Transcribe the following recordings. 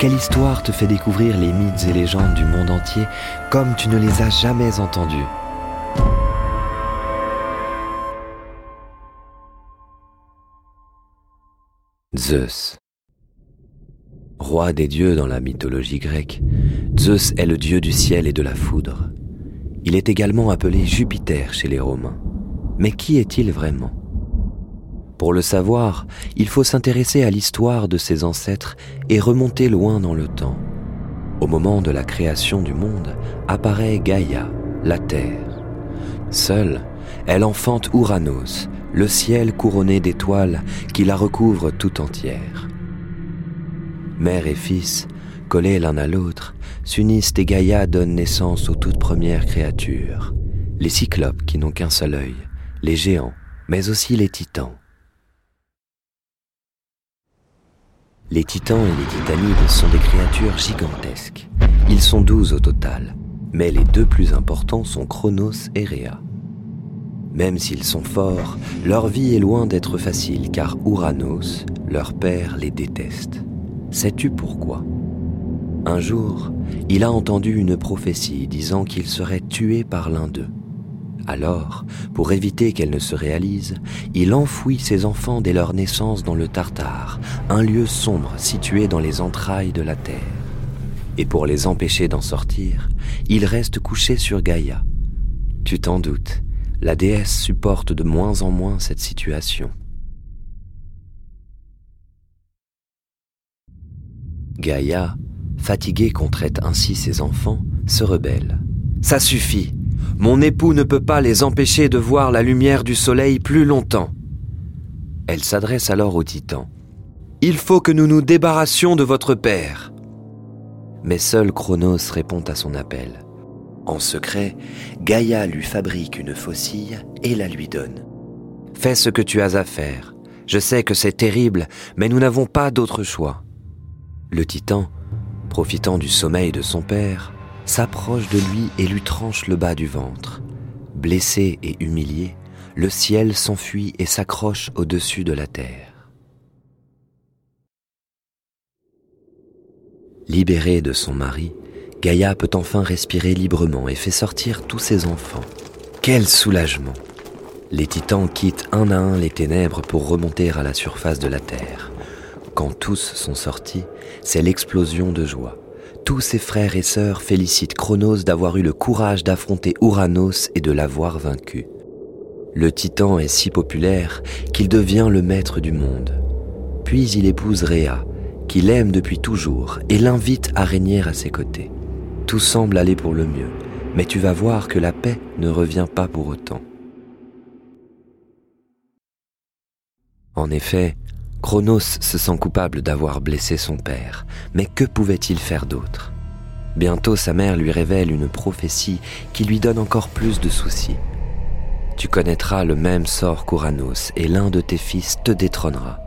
Quelle histoire te fait découvrir les mythes et légendes du monde entier comme tu ne les as jamais entendus? Zeus Roi des dieux dans la mythologie grecque, Zeus est le dieu du ciel et de la foudre. Il est également appelé Jupiter chez les Romains. Mais qui est-il vraiment? Pour le savoir, il faut s'intéresser à l'histoire de ses ancêtres et remonter loin dans le temps. Au moment de la création du monde, apparaît Gaïa, la Terre. Seule, elle enfante Ouranos, le ciel couronné d'étoiles qui la recouvre tout entière. Mère et fils, collés l'un à l'autre, s'unissent et Gaïa donne naissance aux toutes premières créatures, les cyclopes qui n'ont qu'un seul œil, les géants, mais aussi les titans. Les titans et les titanides sont des créatures gigantesques. Ils sont douze au total, mais les deux plus importants sont Chronos et Rhea. Même s'ils sont forts, leur vie est loin d'être facile car Ouranos, leur père, les déteste. Sais-tu pourquoi? Un jour, il a entendu une prophétie disant qu'il serait tué par l'un d'eux. Alors, pour éviter qu'elle ne se réalise, il enfouit ses enfants dès leur naissance dans le Tartare, un lieu sombre situé dans les entrailles de la terre. Et pour les empêcher d'en sortir, il reste couché sur Gaïa. Tu t'en doutes, la déesse supporte de moins en moins cette situation. Gaïa, fatiguée qu'on traite ainsi ses enfants, se rebelle. Ça suffit, mon époux ne peut pas les empêcher de voir la lumière du soleil plus longtemps. Elle s'adresse alors au titan. Il faut que nous nous débarrassions de votre père. Mais seul Chronos répond à son appel. En secret, Gaïa lui fabrique une faucille et la lui donne. Fais ce que tu as à faire. Je sais que c'est terrible, mais nous n'avons pas d'autre choix. Le titan, profitant du sommeil de son père, s'approche de lui et lui tranche le bas du ventre. Blessé et humilié, le ciel s'enfuit et s'accroche au-dessus de la terre. Libérée de son mari, Gaïa peut enfin respirer librement et fait sortir tous ses enfants. Quel soulagement Les titans quittent un à un les ténèbres pour remonter à la surface de la terre. Quand tous sont sortis, c'est l'explosion de joie tous ses frères et sœurs félicitent Chronos d'avoir eu le courage d'affronter Ouranos et de l'avoir vaincu. Le titan est si populaire qu'il devient le maître du monde. Puis il épouse Rhea, qu'il aime depuis toujours, et l'invite à régner à ses côtés. Tout semble aller pour le mieux, mais tu vas voir que la paix ne revient pas pour autant. En effet, Chronos se sent coupable d'avoir blessé son père, mais que pouvait-il faire d'autre? Bientôt sa mère lui révèle une prophétie qui lui donne encore plus de soucis. Tu connaîtras le même sort qu'Uranos et l'un de tes fils te détrônera.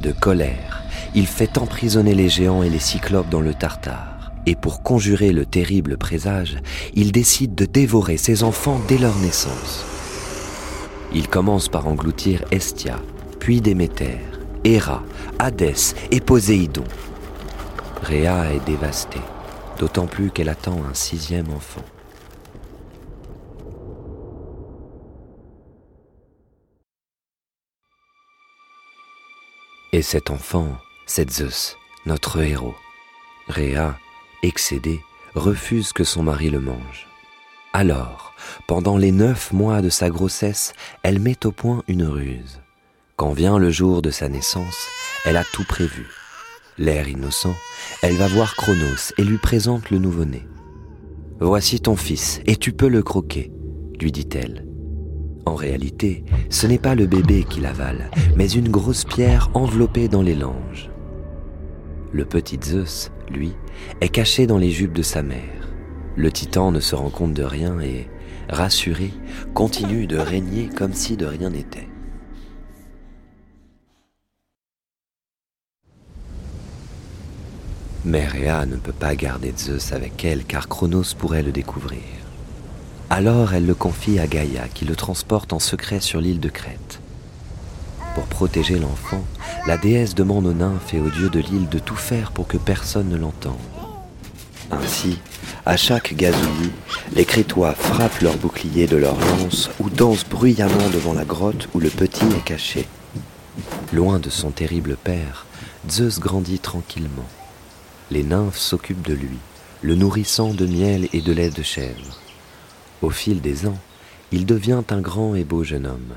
De colère, il fait emprisonner les géants et les cyclopes dans le Tartare. Et pour conjurer le terrible présage, il décide de dévorer ses enfants dès leur naissance. Il commence par engloutir Estia, puis Déméter, Héra, Hadès et Poséidon. Rhea est dévastée, d'autant plus qu'elle attend un sixième enfant. Et cet enfant, c'est Zeus, notre héros. Rhea, excédée, refuse que son mari le mange. Alors, pendant les neuf mois de sa grossesse, elle met au point une ruse. Quand vient le jour de sa naissance, elle a tout prévu. L'air innocent, elle va voir Chronos et lui présente le nouveau-né. Voici ton fils, et tu peux le croquer, lui dit-elle. En réalité, ce n'est pas le bébé qui l'avale, mais une grosse pierre enveloppée dans les langes. Le petit Zeus, lui, est caché dans les jupes de sa mère. Le titan ne se rend compte de rien et, rassuré, continue de régner comme si de rien n'était. Mais Rhea ne peut pas garder Zeus avec elle car Chronos pourrait le découvrir. Alors elle le confie à Gaïa qui le transporte en secret sur l'île de Crète. Pour protéger l'enfant, la déesse demande aux nymphes et aux dieux de l'île de tout faire pour que personne ne l'entende. Ainsi, à chaque gazouillis, les Crétois frappent leurs boucliers de leurs lances ou dansent bruyamment devant la grotte où le petit est caché. Loin de son terrible père, Zeus grandit tranquillement. Les nymphes s'occupent de lui, le nourrissant de miel et de lait de chèvre. Au fil des ans, il devient un grand et beau jeune homme.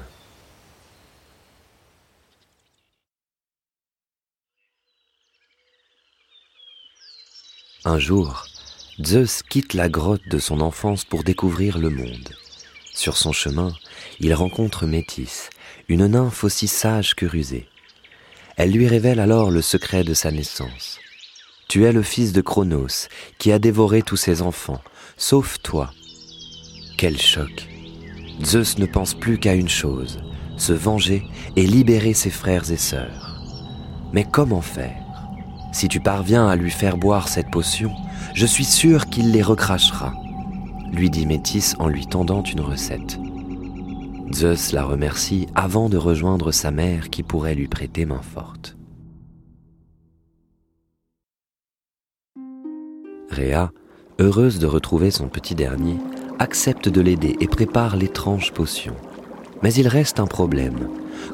Un jour, Zeus quitte la grotte de son enfance pour découvrir le monde. Sur son chemin, il rencontre Métis, une nymphe aussi sage que rusée. Elle lui révèle alors le secret de sa naissance. Tu es le fils de Cronos, qui a dévoré tous ses enfants, sauf toi. Quel choc Zeus ne pense plus qu'à une chose, se venger et libérer ses frères et sœurs. Mais comment faire? Si tu parviens à lui faire boire cette potion, je suis sûr qu'il les recrachera, lui dit Métis en lui tendant une recette. Zeus la remercie avant de rejoindre sa mère qui pourrait lui prêter main forte. Heureuse de retrouver son petit dernier, accepte de l'aider et prépare l'étrange potion. Mais il reste un problème.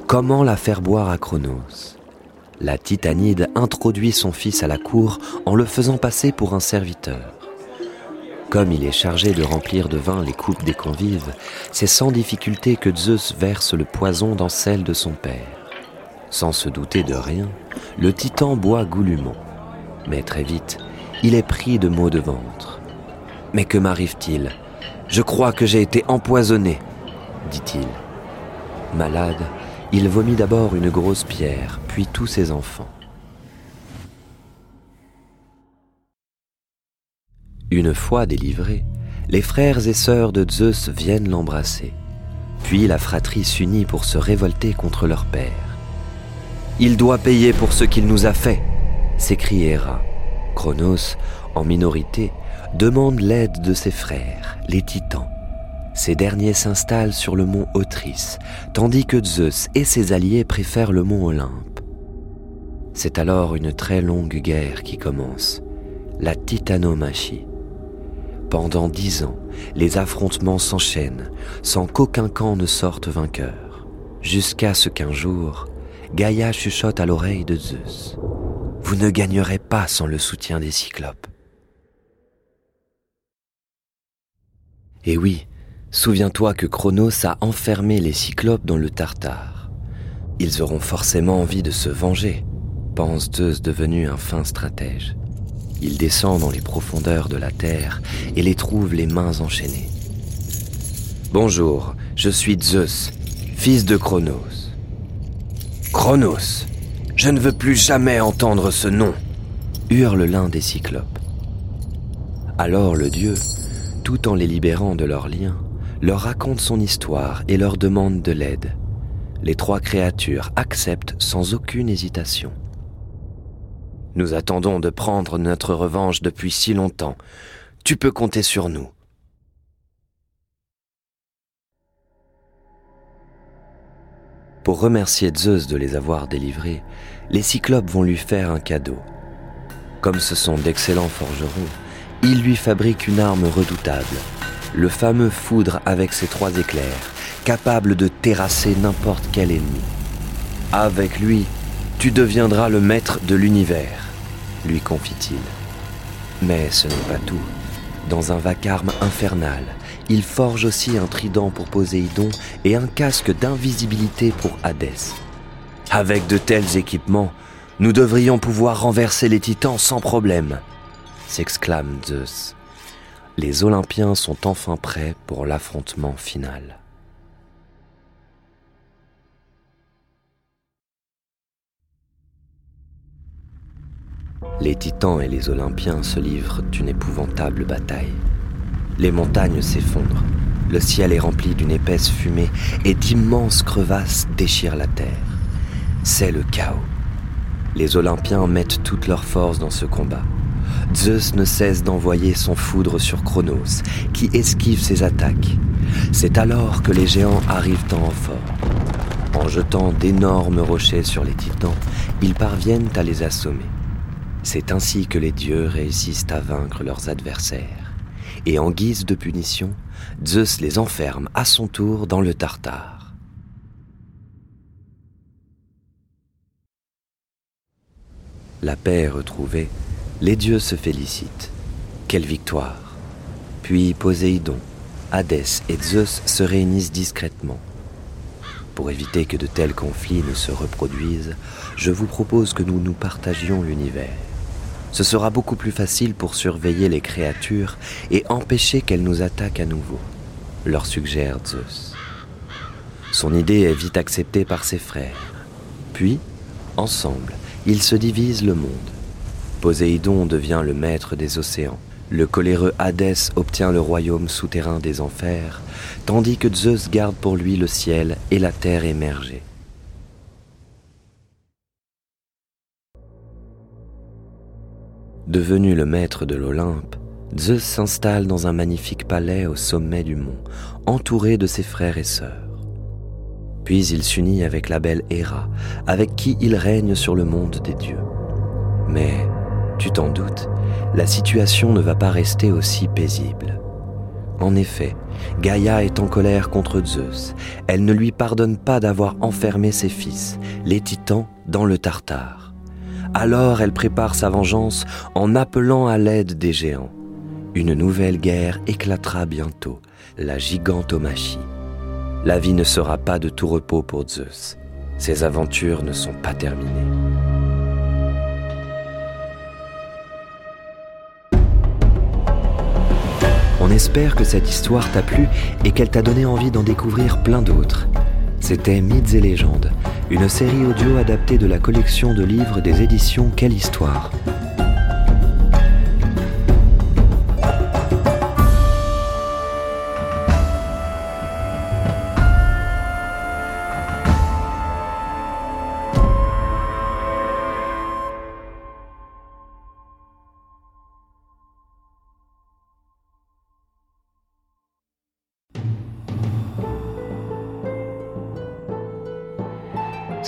Comment la faire boire à Chronos la Titanide introduit son fils à la cour en le faisant passer pour un serviteur. Comme il est chargé de remplir de vin les coupes des convives, c'est sans difficulté que Zeus verse le poison dans celle de son père. Sans se douter de rien, le titan boit goulûment. Mais très vite, il est pris de maux de ventre. Mais que m'arrive-t-il? Je crois que j'ai été empoisonné, dit-il. Malade, il vomit d'abord une grosse pierre, puis tous ses enfants. Une fois délivré, les frères et sœurs de Zeus viennent l'embrasser. Puis la fratrie s'unit pour se révolter contre leur père. Il doit payer pour ce qu'il nous a fait, s'écrie Héra. Chronos, en minorité, demande l'aide de ses frères, les titans. Ces derniers s'installent sur le mont Otris, tandis que Zeus et ses alliés préfèrent le mont Olympe. C'est alors une très longue guerre qui commence, la titanomachie. Pendant dix ans, les affrontements s'enchaînent sans qu'aucun camp ne sorte vainqueur, jusqu'à ce qu'un jour, Gaïa chuchote à l'oreille de Zeus. Vous ne gagnerez pas sans le soutien des Cyclopes. Et oui, Souviens-toi que Chronos a enfermé les Cyclopes dans le Tartare. Ils auront forcément envie de se venger, pense Zeus devenu un fin stratège. Il descend dans les profondeurs de la terre et les trouve les mains enchaînées. Bonjour, je suis Zeus, fils de Chronos. Chronos, je ne veux plus jamais entendre ce nom, hurle l'un des Cyclopes. Alors le dieu, tout en les libérant de leurs liens, leur raconte son histoire et leur demande de l'aide. Les trois créatures acceptent sans aucune hésitation. Nous attendons de prendre notre revanche depuis si longtemps. Tu peux compter sur nous. Pour remercier Zeus de les avoir délivrés, les Cyclopes vont lui faire un cadeau. Comme ce sont d'excellents forgerons, ils lui fabriquent une arme redoutable, le fameux foudre avec ses trois éclairs, capable de terrasser n'importe quel ennemi. Avec lui, tu deviendras le maître de l'univers, lui confie-t-il. Mais ce n'est pas tout. Dans un vacarme infernal, il forge aussi un trident pour Poséidon et un casque d'invisibilité pour Hadès. Avec de tels équipements, nous devrions pouvoir renverser les titans sans problème, s'exclame Zeus les Olympiens sont enfin prêts pour l'affrontement final. Les Titans et les Olympiens se livrent une épouvantable bataille. Les montagnes s'effondrent. Le ciel est rempli d'une épaisse fumée et d'immenses crevasses déchirent la terre. C'est le chaos. Les Olympiens mettent toute leur force dans ce combat. Zeus ne cesse d'envoyer son foudre sur Chronos, qui esquive ses attaques. C'est alors que les géants arrivent en renfort. En jetant d'énormes rochers sur les titans, ils parviennent à les assommer. C'est ainsi que les dieux réussissent à vaincre leurs adversaires. Et en guise de punition, Zeus les enferme à son tour dans le Tartare. La paix retrouvée, les dieux se félicitent. Quelle victoire Puis Poséidon, Hadès et Zeus se réunissent discrètement. Pour éviter que de tels conflits ne se reproduisent, je vous propose que nous nous partagions l'univers. Ce sera beaucoup plus facile pour surveiller les créatures et empêcher qu'elles nous attaquent à nouveau, leur suggère Zeus. Son idée est vite acceptée par ses frères. Puis, ensemble, ils se divisent le monde. Poséidon devient le maître des océans. Le coléreux Hadès obtient le royaume souterrain des enfers, tandis que Zeus garde pour lui le ciel et la terre émergée. Devenu le maître de l'Olympe, Zeus s'installe dans un magnifique palais au sommet du mont, entouré de ses frères et sœurs. Puis il s'unit avec la belle Héra, avec qui il règne sur le monde des dieux. Mais, tu t'en doutes, la situation ne va pas rester aussi paisible. En effet, Gaïa est en colère contre Zeus. Elle ne lui pardonne pas d'avoir enfermé ses fils, les titans, dans le Tartare. Alors elle prépare sa vengeance en appelant à l'aide des géants. Une nouvelle guerre éclatera bientôt, la gigantomachie. La vie ne sera pas de tout repos pour Zeus. Ses aventures ne sont pas terminées. On espère que cette histoire t'a plu et qu'elle t'a donné envie d'en découvrir plein d'autres. C'était Mythes et légendes, une série audio adaptée de la collection de livres des éditions Quelle Histoire.